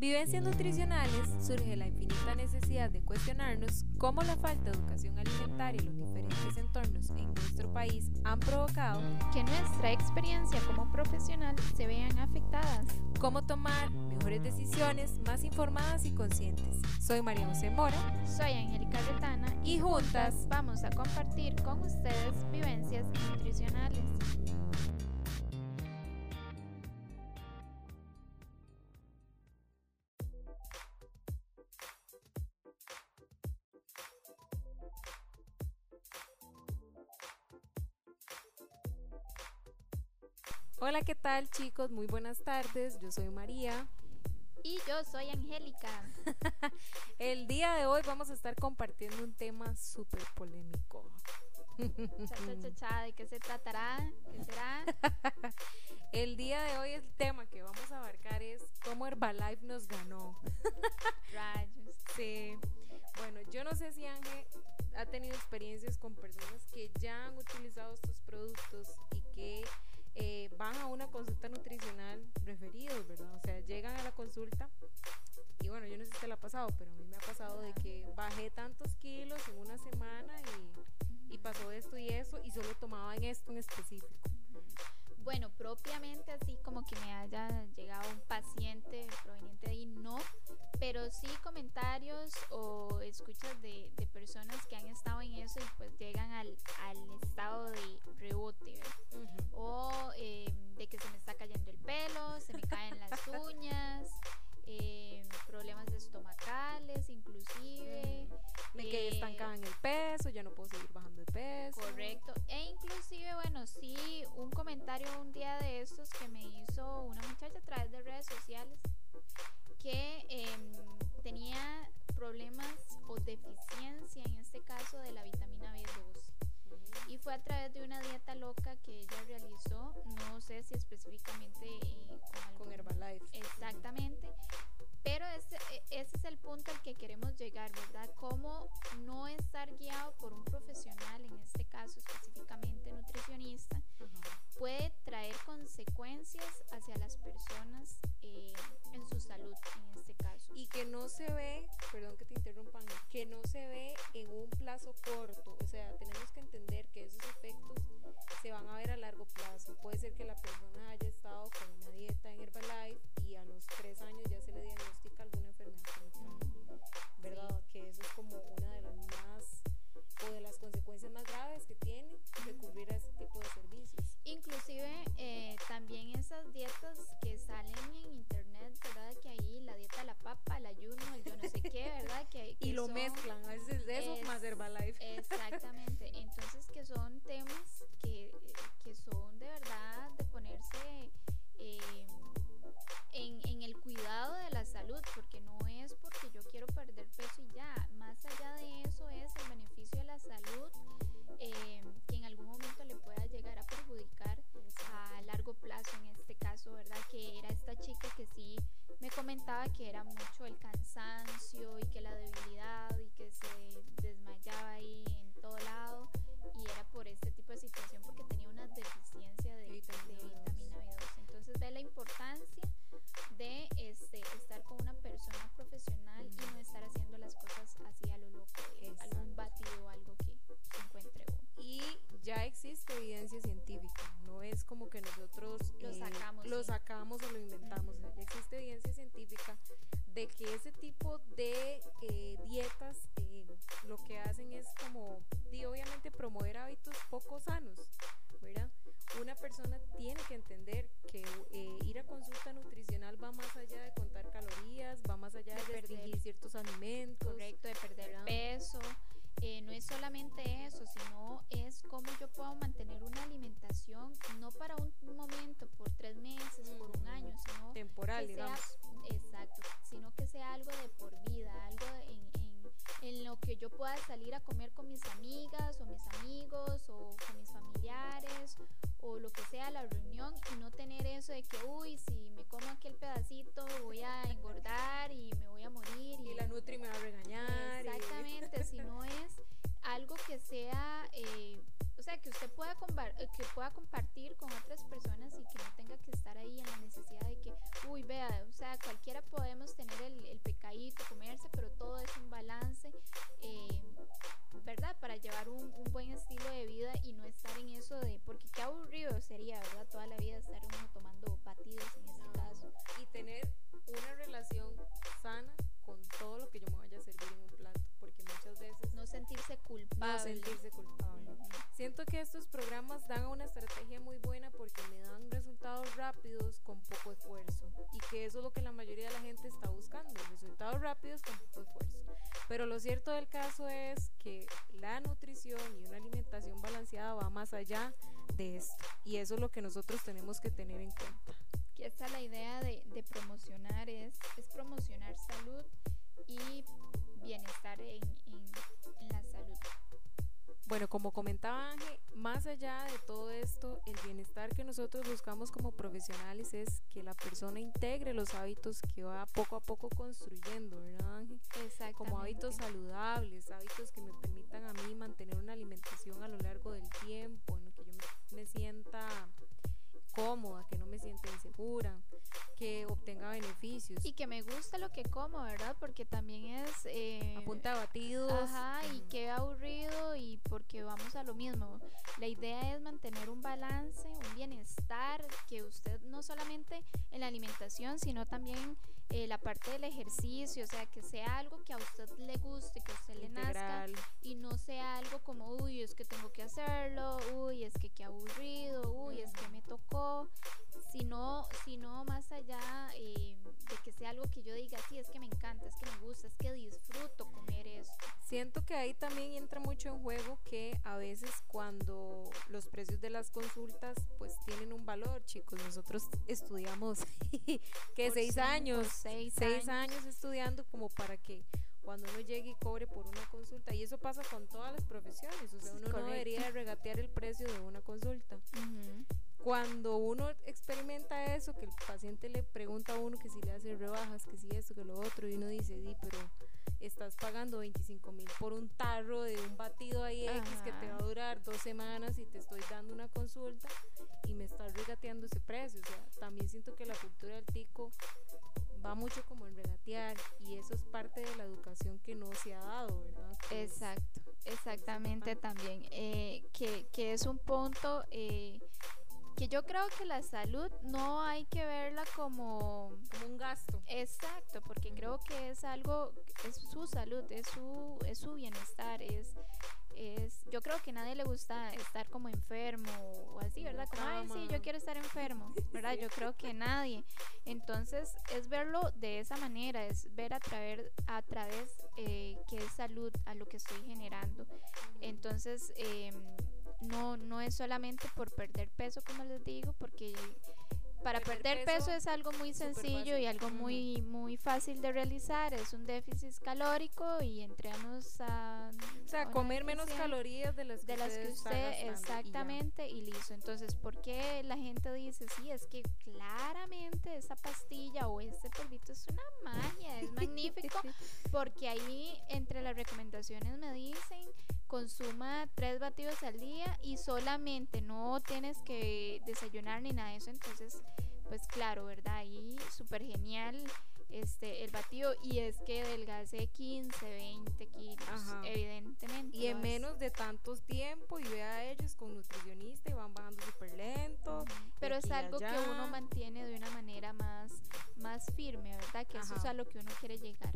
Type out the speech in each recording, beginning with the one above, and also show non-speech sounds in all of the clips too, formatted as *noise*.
Vivencias nutricionales surge la infinita necesidad de cuestionarnos cómo la falta de educación alimentaria y los diferentes entornos en nuestro país han provocado que nuestra experiencia como profesional se vean afectadas. Cómo tomar mejores decisiones más informadas y conscientes. Soy María José Mora. Soy Angélica Retana. Y juntas vamos a compartir con ustedes vivencias nutricionales. Hola, ¿qué tal chicos? Muy buenas tardes. Yo soy María. Y yo soy Angélica. *laughs* El día de hoy vamos a estar compartiendo un tema súper polémico. Cha, cha, ¿De qué se tratará? ¿Qué será? *laughs* El día de hoy el tema que vamos a abarcar es cómo Herbalife nos ganó. *laughs* Rayos. Sí. Bueno, yo no sé si Ángel ha tenido experiencias con personas que ya han utilizado estos productos y que eh, van a una consulta nutricional referidos, ¿verdad? O sea, llegan a la consulta y bueno, yo no sé si te la ha pasado, pero a mí me ha pasado de que bajé tantos kilos en una semana y, y pasó esto y eso y solo tomaba en esto en específico. Bueno, propiamente así como que me haya llegado un paciente proveniente de ahí, no, pero sí comentarios o escuchas de, de personas que han estado en eso y pues llegan al, al estado de rebote, o em, de que se me está cayendo el pelo, se me caen las *laughs* uñas, eh, problemas estomacales inclusive. Me quedé eh, estancada en el peso, ya no puedo seguir bajando de peso. Correcto. E inclusive, bueno, sí, un comentario un día de estos que me hizo una muchacha a través de redes sociales que si específicamente eh, con, Herbalife. Exactamente. Pero ese, e, ese es el punto al que queremos llegar, ¿verdad? Cómo no estar guiado por un profesional, en este caso específicamente nutricionista, puede traer consecuencias hacia las personas eh, en su salud, en este caso. Y que no se ve, perdón que te interrumpan, que no se ve en un plazo corto. O sea, tenemos que entender que esos efectos se van a ver a ser que la que era mucho de que ese tipo de eh, dietas eh, lo que hacen es como, y obviamente promover hábitos poco sanos, ¿verdad? Una persona tiene que entender que eh, ir a consulta nutricional va más allá de contar calorías, va más allá de, de perder ciertos alimentos. Correcto, de perder ¿verdad? peso. Eh, no es solamente eso, sino es cómo yo puedo mantener una alimentación, no para un momento, por tres meses, mm. por un año, sino temporal, que digamos. Sea, exacto, yo pueda salir a comer con mis amigas o mis amigos o con mis familiares o lo que sea la reunión y no tener eso de que, uy, si me como aquel pedacito voy a engordar y me voy a morir. Y, y la Nutri me va a regañar. Exactamente, y... si no es algo que sea, eh, o sea, que usted pueda, que pueda compartir con otras personas y que no tenga que estar ahí en la necesidad de que, uy, vea, o sea, cualquiera podemos tener culpable. no sentirse culpable. Siento que estos programas dan una estrategia muy buena porque me dan resultados rápidos con poco esfuerzo y que eso es lo que la mayoría de la gente está buscando, resultados rápidos con poco esfuerzo. Pero lo cierto del caso es que la nutrición y una alimentación balanceada va más allá de esto y eso es lo que nosotros tenemos que tener en cuenta. Que esta la idea de, de promocionar es, es promocionar salud y bienestar en, en, en la salud. Bueno, como comentaba Ángel, más allá de todo esto, el bienestar que nosotros buscamos como profesionales es que la persona integre los hábitos que va poco a poco construyendo, ¿verdad Ángel? Como hábitos saludables, hábitos que me permitan a mí mantener una alimentación a lo largo del tiempo, en lo que yo me, me sienta cómoda, que no me sienta insegura, que obtenga beneficios. Y que me gusta lo que como, ¿verdad? Porque también es... Eh, a punta de batidos. Ajá, y qué aburrido y porque vamos a lo mismo. La idea es mantener un balance, un bienestar, que usted no solamente en la alimentación, sino también eh, la parte del ejercicio, o sea, que sea algo que a usted le guste, que a usted le nazca y no sea algo como, uy, es que tengo que hacerlo, uy, es que qué aburrido, uy, es que me tocó, sino, sino más allá eh, de que sea algo que yo diga, sí, es que me encanta, es que me gusta, es que disfruto comer eso. Siento que ahí también entra mucho en juego que a veces cuando los precios de las consultas pues tienen un valor, chicos, nosotros estudiamos *laughs* que seis años seis, años. estudiando como para que cuando uno llegue y cobre por una consulta. Y eso pasa con todas las profesiones. O sea, uno no debería regatear el precio de una consulta. Cuando uno experimenta eso, que el paciente le pregunta a uno que si le hace rebajas, que si esto, que lo otro, y uno dice, di, pero estás pagando 25 mil por un tarro de un batido ahí X que te va a durar dos semanas y te estoy dando una consulta y me estás regateando ese precio. O sea, también siento que la cultura del tico va mucho como en regatear y eso es parte de la educación que no se ha dado, ¿verdad? Exacto, exactamente también, eh, que, que, es un punto eh, que yo creo que la salud no hay que verla como, como un gasto. Exacto, porque creo que es algo, es su salud, es su, es su bienestar, es es, yo creo que a nadie le gusta estar como enfermo o así, ¿verdad? Como, ay, sí, yo quiero estar enfermo, *laughs* ¿verdad? Yo creo que nadie. Entonces, es verlo de esa manera, es ver a través, a través eh, qué es salud a lo que estoy generando. Entonces, eh, no, no es solamente por perder peso, como les digo, porque para perder, peso, es algo muy sencillo y algo muy muy fácil de realizar. Es un déficit calórico y entramos a... O sea, comer menos calorías de las que, de las que usted exactamente y, listo. Entonces, ¿por qué la gente dice, sí, es que claramente esa pastilla o este polvito es una magia, es *laughs* magnífico? *laughs* Porque ahí entre las recomendaciones me dicen consuma tres batidos al día y solamente no tienes que desayunar ni nada de eso. Entonces, pues claro, ¿verdad? Y súper genial este el batido y es que delgase 15, 20 kilos, evidentemente. Y en menos de tantos tiempo y vea a ellos con nutricionista y van bajando súper lento. Pero es algo que uno mantiene de una manera más, más firme, ¿verdad? Que eso es a lo que uno quiere llegar.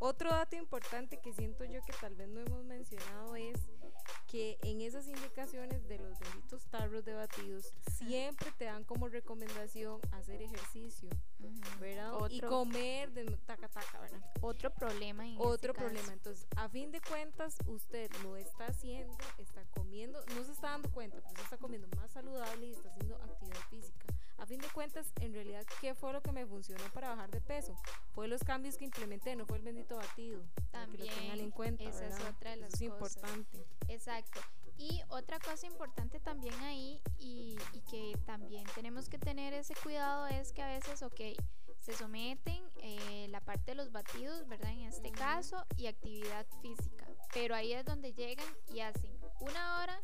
Otro dato importante que siento yo que tal vez no hemos mencionado es que en esas indicaciones de los benditos tarros de batidos siempre te dan como recomendación hacer ejercicio, ¿verdad? y comer de taca taca, ¿verdad? Otro problema. En Otro problema. Entonces, a fin de cuentas, usted lo está haciendo, está comiendo, no se está dando cuenta, pero se está comiendo más saludable y está haciendo actividad física. A fin de cuentas, en realidad, ¿qué fue lo que me funcionó para bajar de peso? Fue los cambios que implementé, no fue el bendito batido. También, que lo tengan en cuenta. Esa es otra de las Eso es importante. Exacto. Y otra cosa importante también ahí y, y, que también tenemos que tener ese cuidado es que a veces, ok, se someten eh, la parte de los batidos, ¿verdad? En este caso, y actividad física. Pero ahí es donde llegan y hacen una hora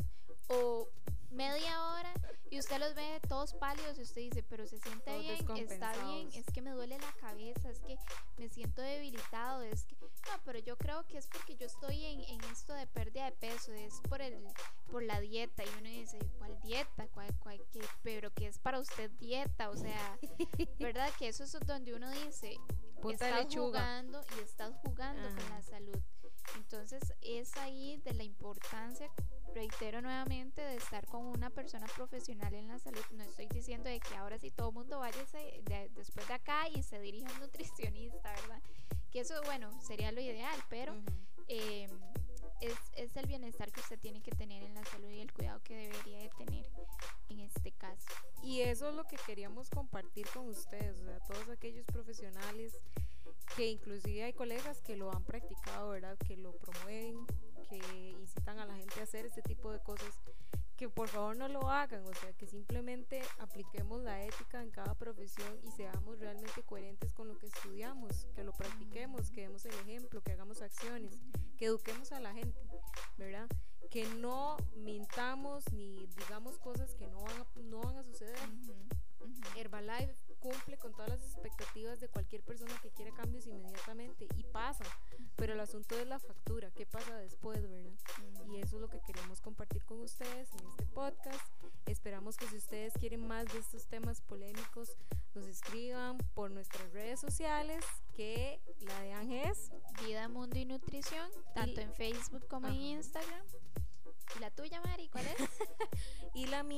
o media hora y usted los ve todos pálidos y usted dice, pero se siente bien, está bien, es que me duele la cabeza, es que me siento debilitado, es que no, pero yo creo que es porque yo estoy en, en esto de pérdida de peso, es por el por la dieta y uno dice, ¿cuál dieta? ¿Cuál, cuál, qué? Pero que es para usted dieta, o sea, *laughs* ¿verdad? Que eso es donde uno dice, estás jugando y estás jugando con la salud. Entonces es ahí de la importancia, reitero nuevamente, de estar con una persona profesional en la salud. No estoy diciendo de que ahora sí todo el mundo vaya después de acá y se dirija a un nutricionista, ¿verdad? Que eso, bueno, sería lo ideal, pero em, es, es, el bienestar que usted tiene que tener en la salud y el cuidado que debería de tener en este caso. Y eso es lo que queríamos compartir con ustedes, o sea, todos aquellos profesionales que inclusive hay colegas que lo han practicado, ¿verdad? Que lo promueven, hacer este tipo de cosas, que por favor no lo hagan, o sea, que simplemente apliquemos la ética en cada profesión y seamos realmente coherentes con lo que estudiamos, que lo practiquemos, que demos el ejemplo, que hagamos acciones, que eduquemos a la gente, ¿verdad? Que no mintamos ni digamos cosas que no van a, no van a suceder. Herbalife cumple con todas las expectativas de cualquier persona que quiera cambios inmediatamente y pasa, pero el asunto es la factura, qué pasa después, ¿verdad? Y eso es lo que queremos compartir con ustedes en este podcast. Esperamos que si ustedes quieren más de estos temas polémicos, nos escriban por nuestras redes sociales, que la de Ángel es Vida, Mundo y Nutrición, tanto en Facebook como en Instagram. ¿Y la tuya, Mari, cuál es? *laughs*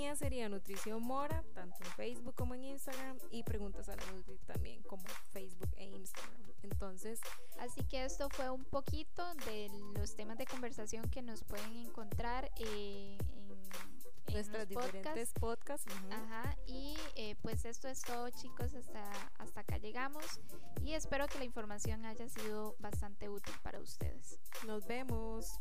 mía sería Nutrición Mora, tanto en Facebook como en Instagram, y Preguntas a la Nutri también, como Facebook e Instagram. Entonces, así que esto fue un poquito de los temas de conversación que nos pueden encontrar eh, en nuestros diferentes podcasts. Ajá, y eh, pues esto es todo, chicos, hasta, hasta acá llegamos y espero que la información haya sido bastante útil para ustedes. Nos vemos.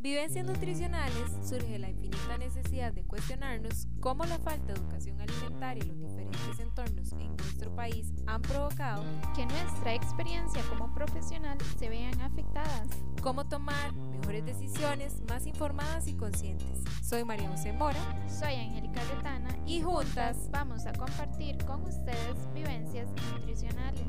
Vivencias nutricionales surge la infinita necesidad de cuestionarnos cómo la falta de educación alimentaria y los diferentes entornos en nuestro país han provocado que nuestra experiencia como profesional se vean afectadas. Cómo tomar mejores decisiones más informadas y conscientes. Soy María José Mora. Soy Angélica Retana. Y juntas vamos a compartir con ustedes vivencias nutricionales.